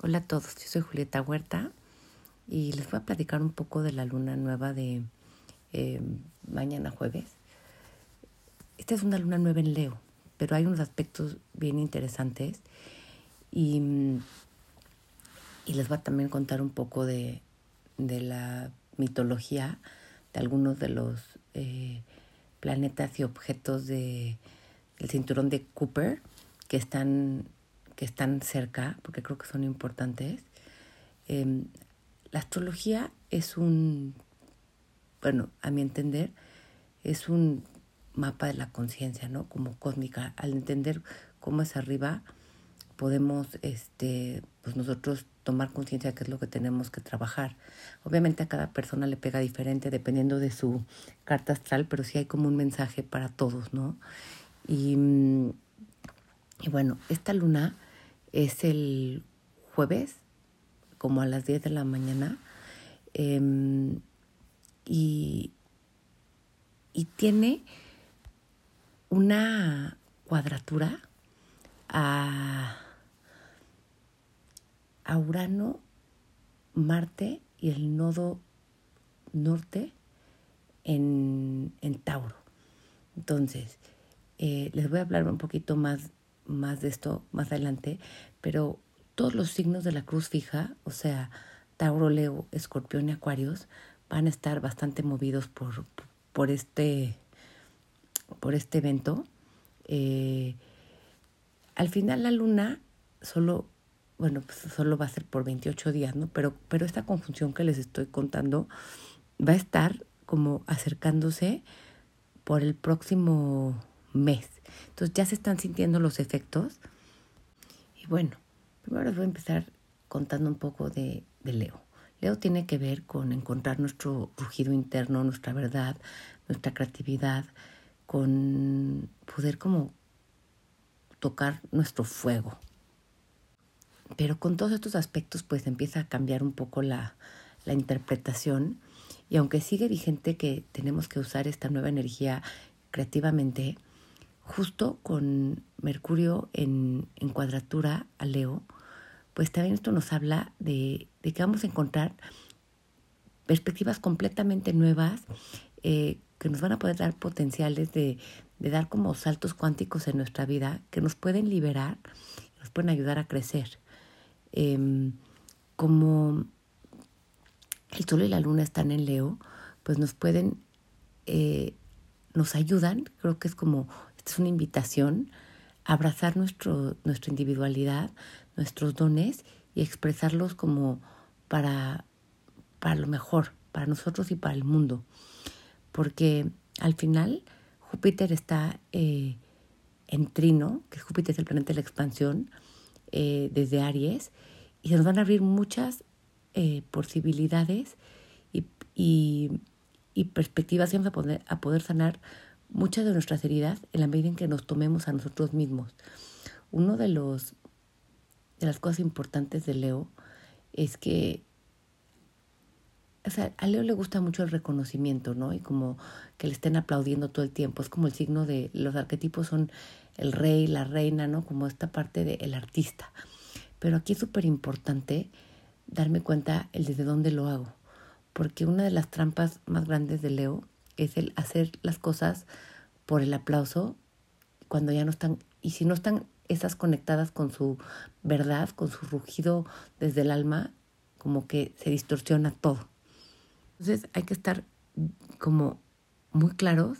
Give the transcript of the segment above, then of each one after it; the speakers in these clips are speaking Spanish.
Hola a todos, yo soy Julieta Huerta y les voy a platicar un poco de la luna nueva de eh, mañana jueves. Esta es una luna nueva en Leo, pero hay unos aspectos bien interesantes y, y les voy a también contar un poco de, de la mitología de algunos de los eh, planetas y objetos de, del cinturón de Cooper que están que están cerca, porque creo que son importantes. Em, la astrología es un, bueno, a mi entender, es un mapa de la conciencia, ¿no? Como cósmica. Al entender cómo es arriba, podemos, este, pues nosotros tomar conciencia de qué es lo que tenemos que trabajar. Obviamente a cada persona le pega diferente dependiendo de su carta astral, pero sí hay como un mensaje para todos, ¿no? Y, y bueno, esta luna es el jueves, como a las 10 de la mañana, em, y, y tiene una cuadratura a, a Urano, Marte y el nodo norte en, en Tauro. Entonces, eh, les voy a hablar un poquito más más de esto más adelante, pero todos los signos de la cruz fija, o sea, Tauro, Leo, Escorpión y Acuarios, van a estar bastante movidos por, por, este, por este evento. Eh, al final la luna solo, bueno, pues solo va a ser por 28 días, ¿no? Pero, pero esta conjunción que les estoy contando va a estar como acercándose por el próximo mes. Entonces ya se están sintiendo los efectos. Y bueno, primero les voy a empezar contando un poco de, de Leo. Leo tiene que ver con encontrar nuestro rugido interno, nuestra verdad, nuestra creatividad, con poder como tocar nuestro fuego. Pero con todos estos aspectos pues empieza a cambiar un poco la, la interpretación y aunque sigue vigente que tenemos que usar esta nueva energía creativamente, justo con Mercurio en, en cuadratura a Leo, pues también esto nos habla de, de que vamos a encontrar perspectivas completamente nuevas eh, que nos van a poder dar potenciales de, de, dar como saltos cuánticos en nuestra vida que nos pueden liberar, nos pueden ayudar a crecer. Eh, como el Sol y la Luna están en Leo, pues nos pueden, eh, nos ayudan, creo que es como es una invitación a abrazar nuestro, nuestra individualidad, nuestros dones y expresarlos como para, para lo mejor, para nosotros y para el mundo. Porque al final Júpiter está eh, en trino, que Júpiter es el planeta de la expansión, eh, desde Aries, y se nos van a abrir muchas eh, posibilidades y, y, y perspectivas a poder, a poder sanar muchas de nuestras heridas en la medida en que nos tomemos a nosotros mismos. Uno de de las cosas importantes de Leo es que o sea, a Leo le gusta mucho el reconocimiento, ¿no? Y como que le estén aplaudiendo todo el tiempo. Es como el signo de los arquetipos son el rey, la reina, ¿no? Como esta parte del artista. Pero aquí es súper importante darme cuenta el desde dónde lo hago. Porque una de las trampas más grandes de Leo es el hacer las cosas por el aplauso cuando ya no están, y si no están esas conectadas con su verdad, con su rugido desde el alma, como que se distorsiona todo. Entonces hay que estar como muy claros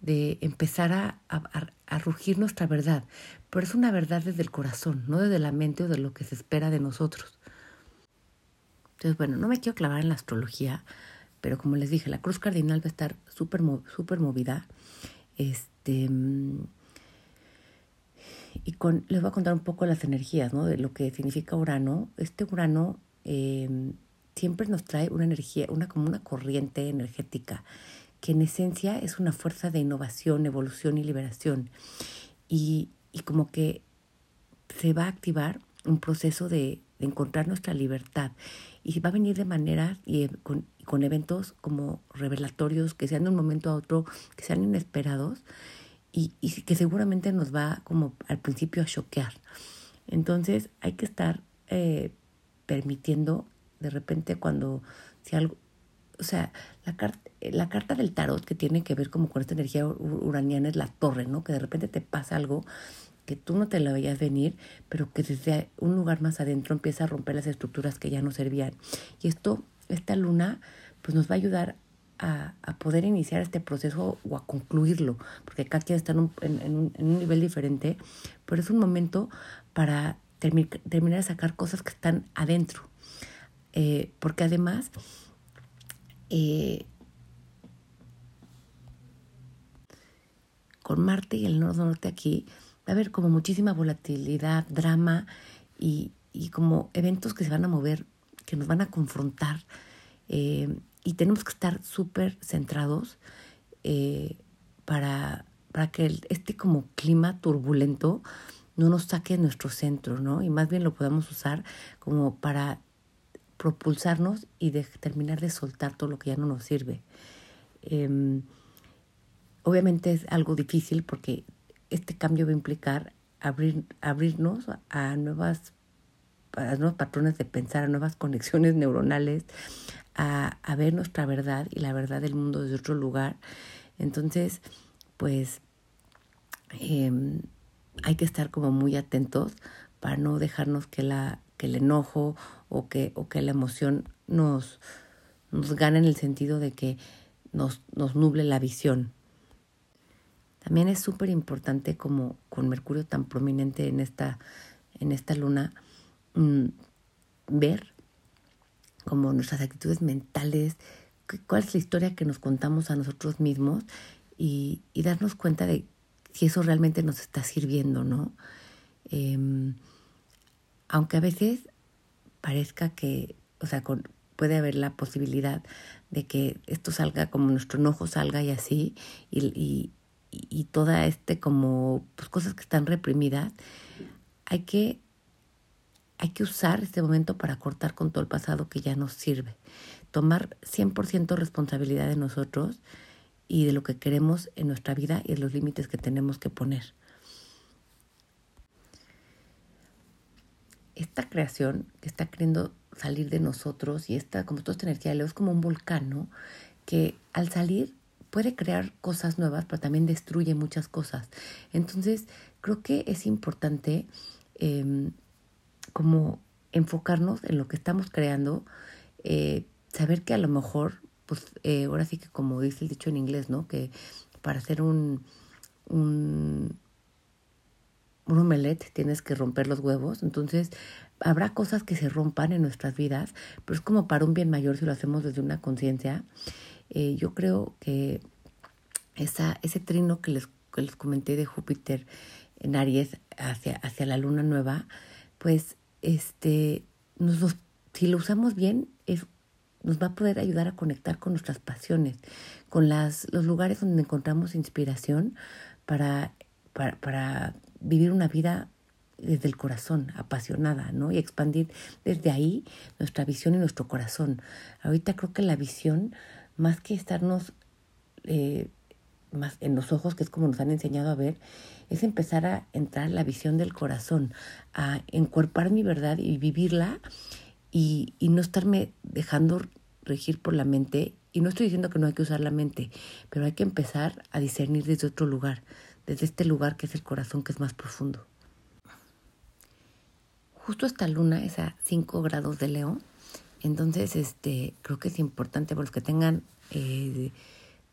de empezar a, a, a, rugir nuestra verdad, pero es una verdad desde el corazón, no desde la mente o de lo que se espera de nosotros. Entonces, bueno, no me quiero clavar en la astrología, pero como les dije, la cruz cardinal va a estar súper super movida. Este, y con, les voy a contar un poco las energías, ¿no? De lo que significa Urano. Este Urano eh, siempre nos trae una energía, una como una corriente energética, que en esencia es una fuerza de innovación, evolución y liberación. Y, y como que se va a activar un proceso de, encontrar nuestra libertad. Y va a venir de manera con, con eventos como revelatorios que sean de un momento a otro, que sean inesperados y, y que seguramente nos va como al principio a choquear. Entonces hay que estar eh, permitiendo de repente cuando si algo, o sea, la, carta, la carta del tarot que tiene que ver como con esta energía uraniana es la torre, ¿no? Que de repente te pasa algo que tú no te lo veías venir, pero que desde un lugar más adentro empieza a romper las estructuras que ya no servían. Y esto, esta luna, pues nos va a ayudar a, a poder iniciar este proceso o a concluirlo, porque cada quien está en un, en, un, en un nivel diferente, pero es un momento para terminar de sacar cosas que están adentro. Eh, porque además, eh, con Marte y el norte aquí, va a haber como muchísima volatilidad, drama y, y como eventos que se van a mover, nos van a confrontar. Eh, y tenemos que estar súper centrados eh, para, para que este como clima turbulento no nos saque de nuestro centro, ¿no? Y más bien lo podamos usar como para propulsarnos y terminar de soltar todo lo que ya no nos sirve. Em, obviamente es algo difícil porque este cambio va a implicar abrir, abrirnos a nuevas a nuevos patrones de pensar, a nuevas conexiones neuronales, a, ver nuestra verdad y la verdad del mundo desde otro lugar. Entonces, pues em, hay que estar como muy atentos para no dejarnos que, la, que el enojo o que, o que la emoción nos, nos gane en el sentido de que nos, nos nuble la visión. También es súper importante como con Mercurio tan prominente en esta, en esta luna, mm, ver como nuestras actitudes mentales, cuál es la historia que nos contamos a nosotros mismos y, y darnos cuenta de si eso realmente nos está sirviendo, ¿no? Em, aunque a veces parezca que, o sea, con, puede haber la posibilidad de que esto salga como nuestro enojo salga y así, y, y, y toda este como pues, cosas que están reprimidas, hay que hay que usar este momento para cortar con todo el pasado que ya nos sirve. Tomar 100% responsabilidad de nosotros y de lo que queremos en nuestra vida y de los límites que tenemos que poner. Esta creación que está queriendo salir de nosotros y esta, como toda esta energía es como un volcán, Que al salir puede crear cosas nuevas, pero también destruye muchas cosas. Entonces, creo que es importante eh, como enfocarnos en lo que estamos creando, eh, saber que a lo mejor, pues eh, ahora sí que como dice el dicho en inglés, ¿no? Que para hacer un, un, un omelette tienes que romper los huevos, entonces habrá cosas que se rompan en nuestras vidas, pero es como para un bien mayor si lo hacemos desde una conciencia. Eh, yo creo que esa, ese trino que les, que les comenté de Júpiter en Aries hacia, hacia la luna nueva, pues este, nos, si lo usamos bien, nos va a poder ayudar a conectar con nuestras pasiones, con las, los lugares donde encontramos inspiración para, para, para vivir una vida desde el corazón, apasionada, ¿no? Y expandir desde ahí nuestra visión y nuestro corazón. Ahorita creo que la visión, más que estarnos eh, más en los ojos, que es como nos han enseñado a ver, es empezar a entrar la visión del corazón, a encuerpar mi verdad y vivirla y, y no estarme dejando regir por la mente. Y no estoy diciendo que no hay que usar la mente, pero hay que empezar a discernir desde otro lugar, desde este lugar que es el corazón, que es más profundo. Justo esta luna es a 5 grados de León, entonces este, creo que es importante para los que tengan eh,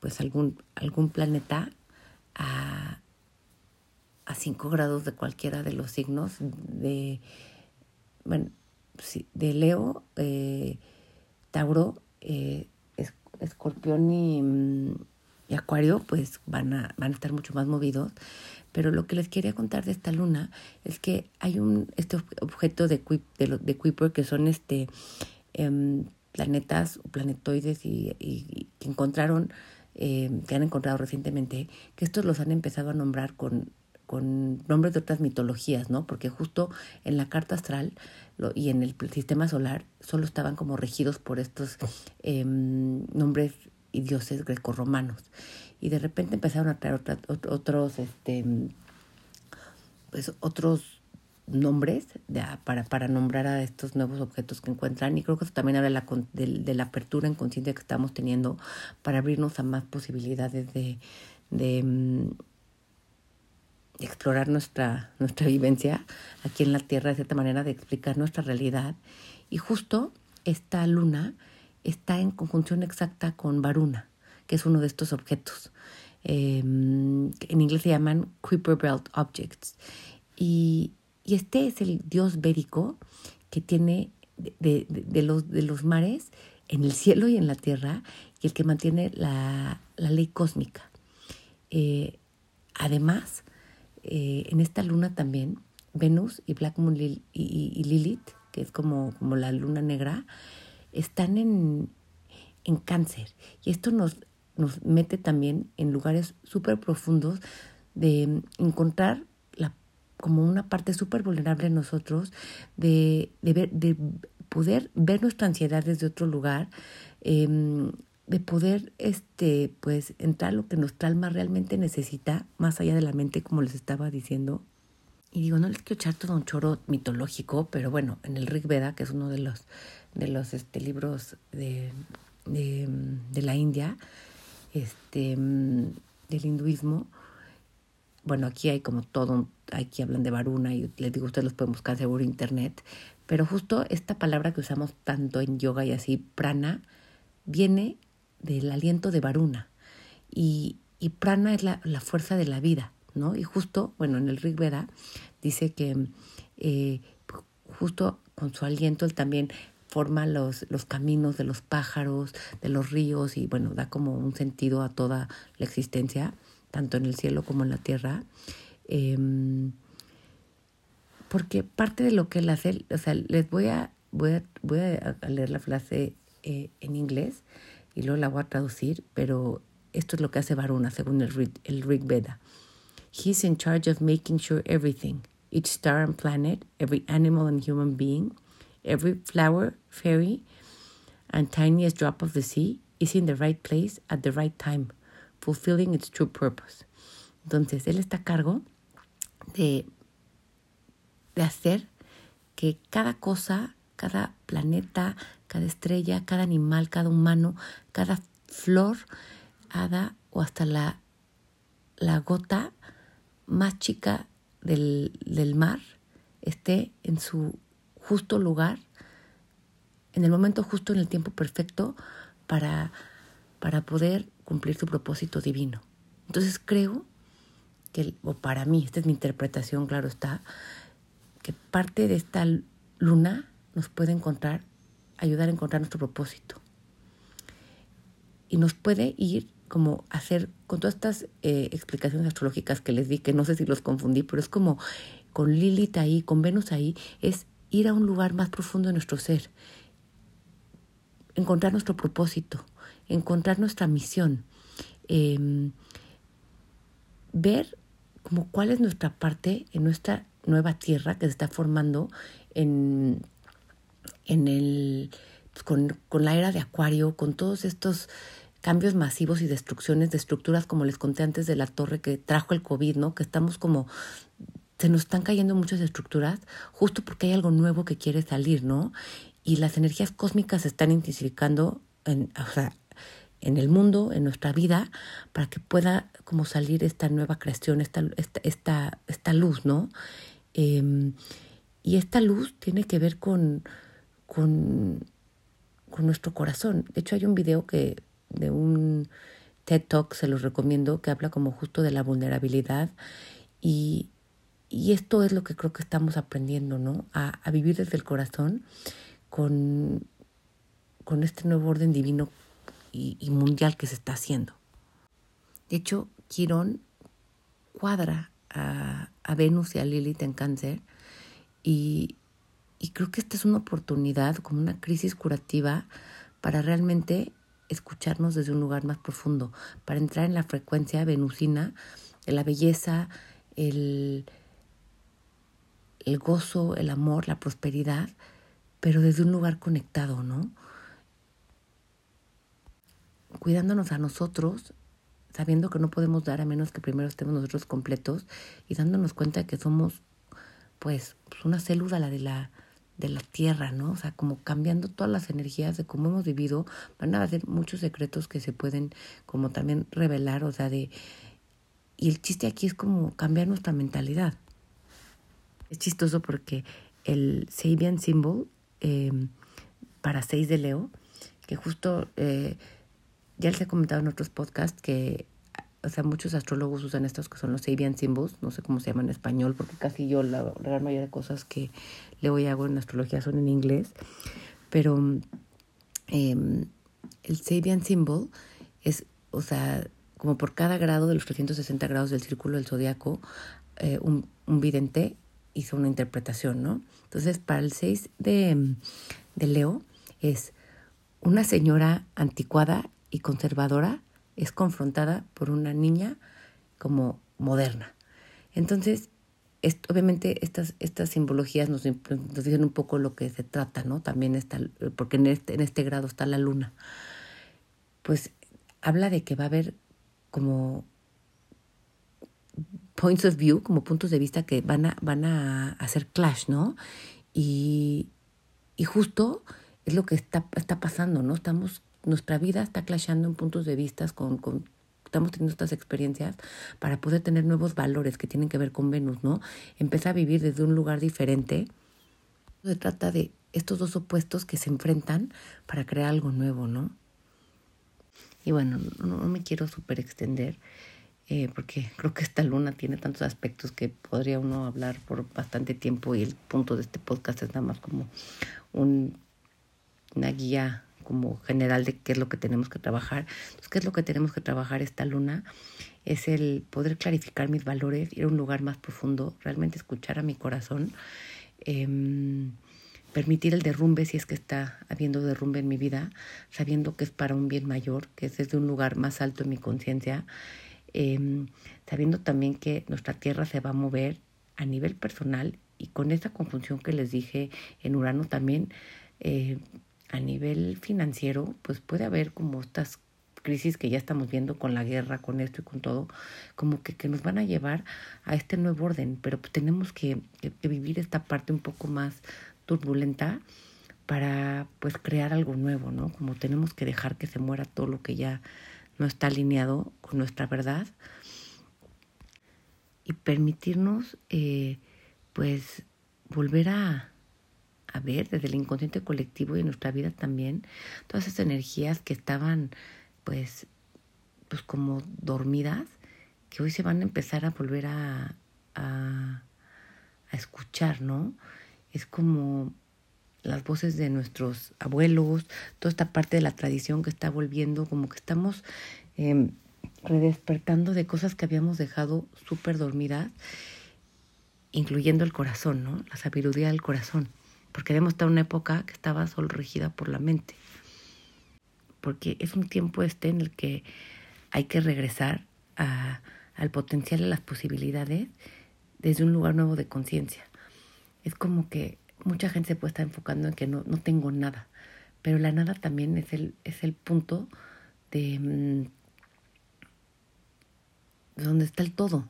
pues algún, algún planeta a, a 5 grados de cualquiera de los signos de, bueno, de Leo, eh, Tauro, eh, Escorpión mm, y, Acuario, pues van a, van a estar mucho más movidos. Pero lo que les quería contar de esta luna es que hay un este objeto de, de, de Kuiper que son este em, planetas o planetoides y, y, que encontraron eh, que han encontrado recientemente, que estos los han empezado a nombrar con, con nombres de otras mitologías, ¿no? Porque justo en la carta astral lo, y en el sistema solar solo estaban como regidos por estos eh, nombres y dioses grecorromanos. Y de repente empezaron a traer otros, este, pues otros nombres para, para nombrar a estos nuevos objetos que encuentran y creo que eso también habla de la, de, la apertura en conciencia que estamos teniendo para abrirnos a más posibilidades de, de, mm, explorar nuestra, nuestra vivencia aquí en la Tierra, de cierta manera, de explicar nuestra realidad. Y justo esta luna está en conjunción exacta con Varuna, que es uno de estos objetos. Em, en inglés se llaman Kuiper Belt Objects. Y, y este es el dios védico que tiene de, los, de los mares en el cielo y en la tierra y el que mantiene la, la ley cósmica. Eh, además, eh, en esta luna también, Venus y Black Moon y, y, Lilith, que es como, como la luna negra, están en, en cáncer. Y esto nos, nos mete también en lugares súper profundos de encontrar como una parte súper vulnerable en nosotros, de, de, ver, de poder ver nuestra ansiedad desde otro lugar, em, de poder este, pues, entrar lo que nuestra alma realmente necesita, más allá de la mente, como les estaba diciendo. Y digo, no les quiero echar todo un choro mitológico, pero bueno, en el Rig Veda, que es uno de los, de los este, libros de, de, de la India, este, del hinduismo, bueno, aquí hay como todo, aquí hablan de Varuna y les digo, ustedes los pueden buscar seguro internet, pero justo esta palabra que usamos tanto en yoga y así, prana, viene del aliento de Varuna y, y prana es la, la, fuerza de la vida, ¿no? Y justo, bueno, en el Rig Veda dice que eh, justo con su aliento él también forma los, los caminos de los pájaros, de los ríos y bueno, da como un sentido a toda la existencia tanto en el cielo como en la tierra. Em, porque parte de lo que él hace, o sea, les voy a, voy a, voy a leer la frase eh, en inglés y luego la voy a traducir, pero esto es lo que hace Varuna según el, el Rig Veda. He's in charge of making sure everything, each star and planet, every animal and human being, every flower, fairy, and tiniest drop of the sea is in the right place at the right time fulfilling its true purpose. Entonces, él está a cargo de, de hacer que cada cosa, cada planeta, cada estrella, cada animal, cada humano, cada flor, hada o hasta la, la gota más chica del, del mar esté en su justo lugar, en el momento justo, en el tiempo perfecto, para, para poder cumplir su propósito divino. Entonces creo que, o para mí, esta es mi interpretación, claro está, que parte de esta luna nos puede encontrar, ayudar a encontrar nuestro propósito. Y nos puede ir como hacer, con todas estas eh, explicaciones astrológicas que les di, que no sé si los confundí, pero es como con Lilith ahí, con Venus ahí, es ir a un lugar más profundo de nuestro ser, encontrar nuestro propósito, encontrar nuestra misión, em, ver como cuál es nuestra parte en nuestra nueva tierra que se está formando en, en el, pues, con, con la era de Acuario, con todos estos cambios masivos y destrucciones de estructuras, como les conté antes de la torre que trajo el COVID, ¿no? Que estamos como se nos están cayendo muchas estructuras justo porque hay algo nuevo que quiere salir, ¿no? Y las energías cósmicas se están intensificando en, o sea, en el mundo, en nuestra vida, para que pueda como salir esta nueva creación, esta, esta, esta, luz, ¿no? Em, y esta luz tiene que ver con, con, con, nuestro corazón. De hecho, hay un video que de un TED Talk, se los recomiendo, que habla como justo de la vulnerabilidad y, y esto es lo que creo que estamos aprendiendo, ¿no? A, a vivir desde el corazón con, con este nuevo orden divino y, mundial que se está haciendo. De hecho, Quirón cuadra a, Venus y a Lilith en cáncer y, y creo que esta es una oportunidad, como una crisis curativa, para realmente escucharnos desde un lugar más profundo, para entrar en la frecuencia venusina de la belleza, el, el gozo, el amor, la prosperidad, pero desde un lugar conectado, ¿no? Cuidándonos a nosotros, sabiendo que no podemos dar a menos que primero estemos nosotros completos y dándonos cuenta de que somos pues, pues una célula la de la de la tierra, ¿no? O sea, como cambiando todas las energías de cómo hemos vivido, van a haber muchos secretos que se pueden como también revelar, o sea, de... Y el chiste aquí es como cambiar nuestra mentalidad. Es chistoso porque el Sabian Symbol eh, para 6 de Leo, que justo eh, ya les he comentado en otros podcasts que o sea, muchos astrólogos usan estos que son los Sabian Symbols, no sé cómo se llama en español, porque casi yo la, gran mayoría de cosas que leo y hago en astrología son en inglés, pero em, el Sabian Symbol es, o sea, como por cada grado de los 360 grados del círculo del zodiaco, eh, un, un vidente hizo una interpretación, ¿no? Entonces, para el 6 de, de Leo es una señora anticuada y conservadora es confrontada por una niña como moderna. Entonces, obviamente estas, estas simbologías nos, nos, dicen un poco lo que se trata, ¿no? También está, porque en este, en este grado está la luna. Pues habla de que va a haber como points of view, como puntos de vista que van a, van a hacer clash, ¿no? Y, y justo es lo que está, está pasando, ¿no? Estamos nuestra vida está clashando en puntos de vista con, con estamos teniendo estas experiencias para poder tener nuevos valores que tienen que ver con Venus, ¿no? Empieza a vivir desde un lugar diferente. Se trata de estos dos opuestos que se enfrentan para crear algo nuevo, ¿no? Y bueno, no, me quiero súper extender, eh, porque creo que esta luna tiene tantos aspectos que podría uno hablar por bastante tiempo y el punto de este podcast es nada más como un, una guía como general de qué es lo que tenemos que trabajar. ¿qué es lo que tenemos que trabajar esta luna? Es el poder clarificar mis valores, ir a un lugar más profundo, realmente escuchar a mi corazón, em, permitir el derrumbe si es que está habiendo derrumbe en mi vida, sabiendo que es para un bien mayor, que es desde un lugar más alto en mi conciencia, em, sabiendo también que nuestra tierra se va a mover a nivel personal y con esa conjunción que les dije en Urano también eh, a nivel financiero, pues puede haber como estas crisis que ya estamos viendo con la guerra, con esto y con todo, como que, que nos van a llevar a este nuevo orden, pero pues tenemos que, vivir esta parte un poco más turbulenta para pues crear algo nuevo, ¿no? Como tenemos que dejar que se muera todo lo que ya no está alineado con nuestra verdad y permitirnos eh, pues volver a, a ver desde el inconsciente colectivo y en nuestra vida también todas esas energías que estaban pues pues como dormidas que hoy se van a empezar a volver a, a, escuchar, ¿no? Es como las voces de nuestros abuelos, toda esta parte de la tradición que está volviendo, como que estamos eh, redespertando de cosas que habíamos dejado súper dormidas, incluyendo el corazón, ¿no? La sabiduría del corazón porque debemos estar en una época que estaba solo regida por la mente. Porque es un tiempo este en el que hay que regresar a, al potencial de las posibilidades desde un lugar nuevo de conciencia. Es como que mucha gente se puede estar enfocando en que no, no tengo nada, pero la nada también es el, es el punto de mm, donde está el todo.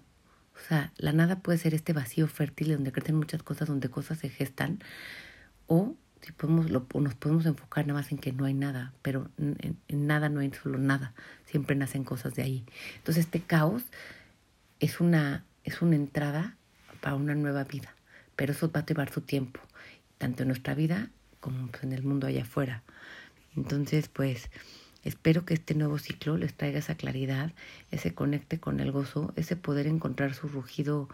O sea, la nada puede ser este vacío fértil donde crecen muchas cosas, donde cosas se gestan, o si podemos, lo, nos podemos enfocar nada más en que no hay nada, pero en, nada no hay solo nada, siempre nacen cosas de ahí. Entonces este caos es una, es una entrada para una nueva vida, pero eso va a llevar su tiempo, tanto en nuestra vida como pues, en el mundo allá afuera. Entonces, pues espero que este nuevo ciclo les traiga esa claridad, ese conecte con el gozo, ese poder encontrar su rugido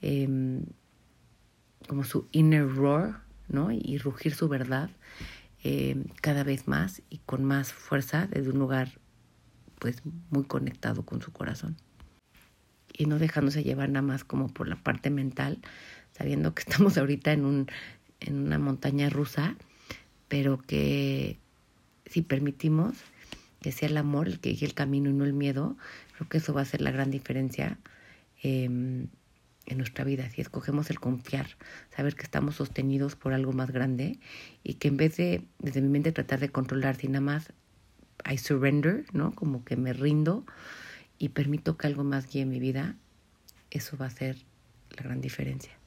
eh, como su inner roar, Y rugir su verdad eh, cada vez más y con más fuerza desde un lugar pues muy conectado con su corazón. Y no dejándose llevar nada más como por la parte mental, sabiendo que estamos ahorita en, un, en una montaña rusa, pero que si permitimos que sea el amor el que guíe el camino y no el miedo, creo que eso va a ser la gran diferencia. Eh, en nuestra vida, si escogemos el confiar, saber que estamos sostenidos por algo más grande y que en vez de, desde mi mente, tratar de controlar, si nada más I surrender, ¿no? Como que me rindo y permito que algo más guíe mi vida, eso va a ser la gran diferencia.